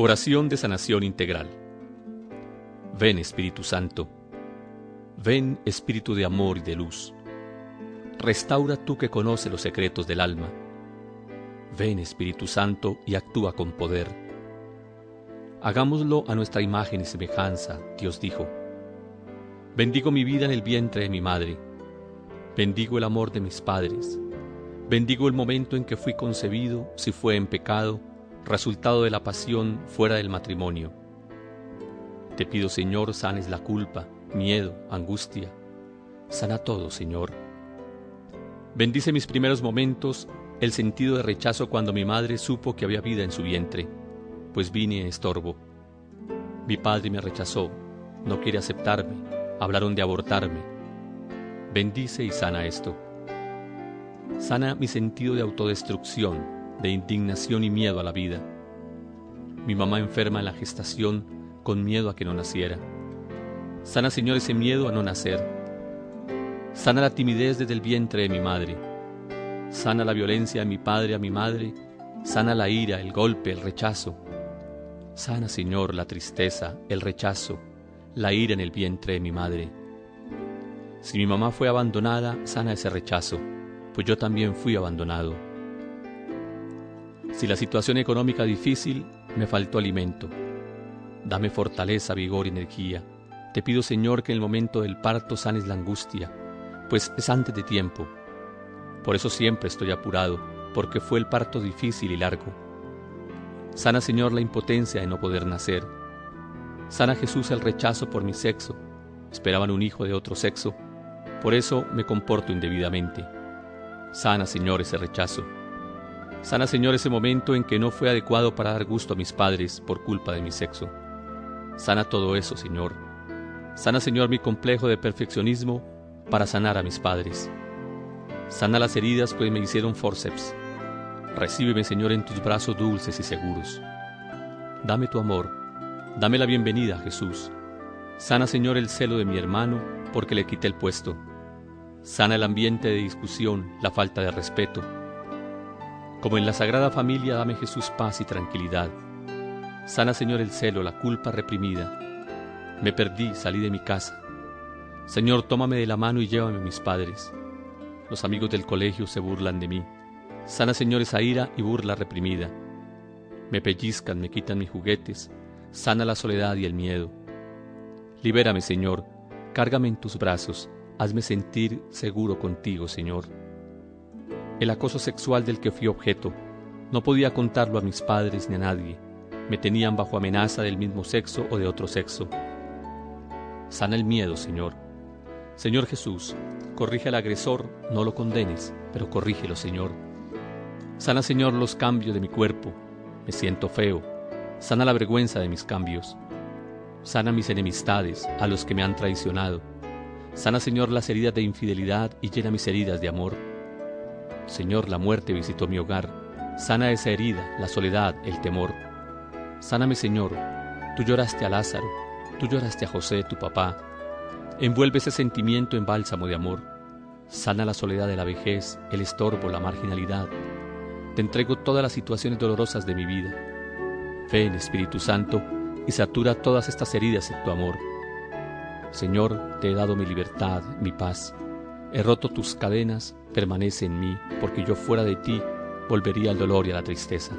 Oración de sanación integral. Ven Espíritu Santo, ven Espíritu de amor y de luz. Restaura tú que conoces los secretos del alma. Ven Espíritu Santo y actúa con poder. Hagámoslo a nuestra imagen y semejanza, Dios dijo. Bendigo mi vida en el vientre de mi madre. Bendigo el amor de mis padres. Bendigo el momento en que fui concebido, si fue en pecado, resultado de la pasión fuera del matrimonio. Te pido, Señor, sanes la culpa, miedo, angustia. Sana todo, Señor. Bendice mis primeros momentos, el sentido de rechazo cuando mi madre supo que había vida en su vientre, pues vine en estorbo. Mi padre me rechazó, no quiere aceptarme, hablaron de abortarme. Bendice y sana esto. Sana mi sentido de autodestrucción, de indignación y miedo a la vida. Mi mamá enferma en la gestación con miedo a que no naciera. Sana, Señor, ese miedo a no nacer. Sana la timidez desde el vientre de mi madre. Sana la violencia de mi padre a mi madre. Sana la ira, el golpe, el rechazo. Sana, Señor, la tristeza, el rechazo, la ira en el vientre de mi madre. Si mi mamá fue abandonada, sana ese rechazo, pues yo también fui abandonado. Si la situación económica difícil, me faltó alimento. Dame fortaleza, vigor y energía. Te pido, Señor, que en el momento del parto sanes la angustia, pues es antes de tiempo. Por eso siempre estoy apurado, porque fue el parto difícil y largo. Sana, Señor, la impotencia de no poder nacer. Sana, Jesús, el rechazo por mi sexo. Esperaban un hijo de otro sexo. Por eso me comporto indebidamente. Sana, Señor, ese rechazo. Sana, Señor, ese momento en que no fue adecuado para dar gusto a mis padres por culpa de mi sexo. Sana todo eso, Señor. Sana, Señor, mi complejo de perfeccionismo para sanar a mis padres. Sana las heridas que me hicieron forceps. Recíbeme, Señor, en tus brazos dulces y seguros. Dame tu amor. Dame la bienvenida, Jesús. Sana, Señor, el celo de mi hermano porque le quité el puesto. Sana el ambiente de discusión, la falta de respeto como en la Sagrada Familia, dame Jesús paz y tranquilidad. Sana, Señor, el celo, la culpa reprimida. Me perdí, salí de mi casa. Señor, tómame de la mano y llévame a mis padres. Los amigos del colegio se burlan de mí. Sana, Señor, esa ira y burla reprimida. Me pellizcan, me quitan mis juguetes. Sana la soledad y el miedo. Libérame, Señor. Cárgame en tus brazos. Hazme sentir seguro contigo, Señor el acoso sexual del que fui objeto. No podía contarlo a mis padres ni a nadie. Me tenían bajo amenaza del mismo sexo o de otro sexo. Sana el miedo, Señor. Señor Jesús, corrige al agresor, no lo condenes, pero corrígelo, Señor. Sana, Señor, los cambios de mi cuerpo. Me siento feo. Sana la vergüenza de mis cambios. Sana mis enemistades, a los que me han traicionado. Sana, Señor, las heridas de infidelidad y llena mis heridas de amor. Señor, la muerte visitó mi hogar. Sana esa herida, la soledad, el temor. Sáname, Señor. Tú lloraste a Lázaro, tú lloraste a José, tu papá. Envuelve ese sentimiento en bálsamo de amor. Sana la soledad de la vejez, el estorbo, la marginalidad. Te entrego todas las situaciones dolorosas de mi vida. Ven, Espíritu Santo, y satura todas estas heridas en tu amor. Señor, te he dado mi libertad, mi paz. He roto tus cadenas, permanece en mí, porque yo fuera de ti volvería al dolor y a la tristeza.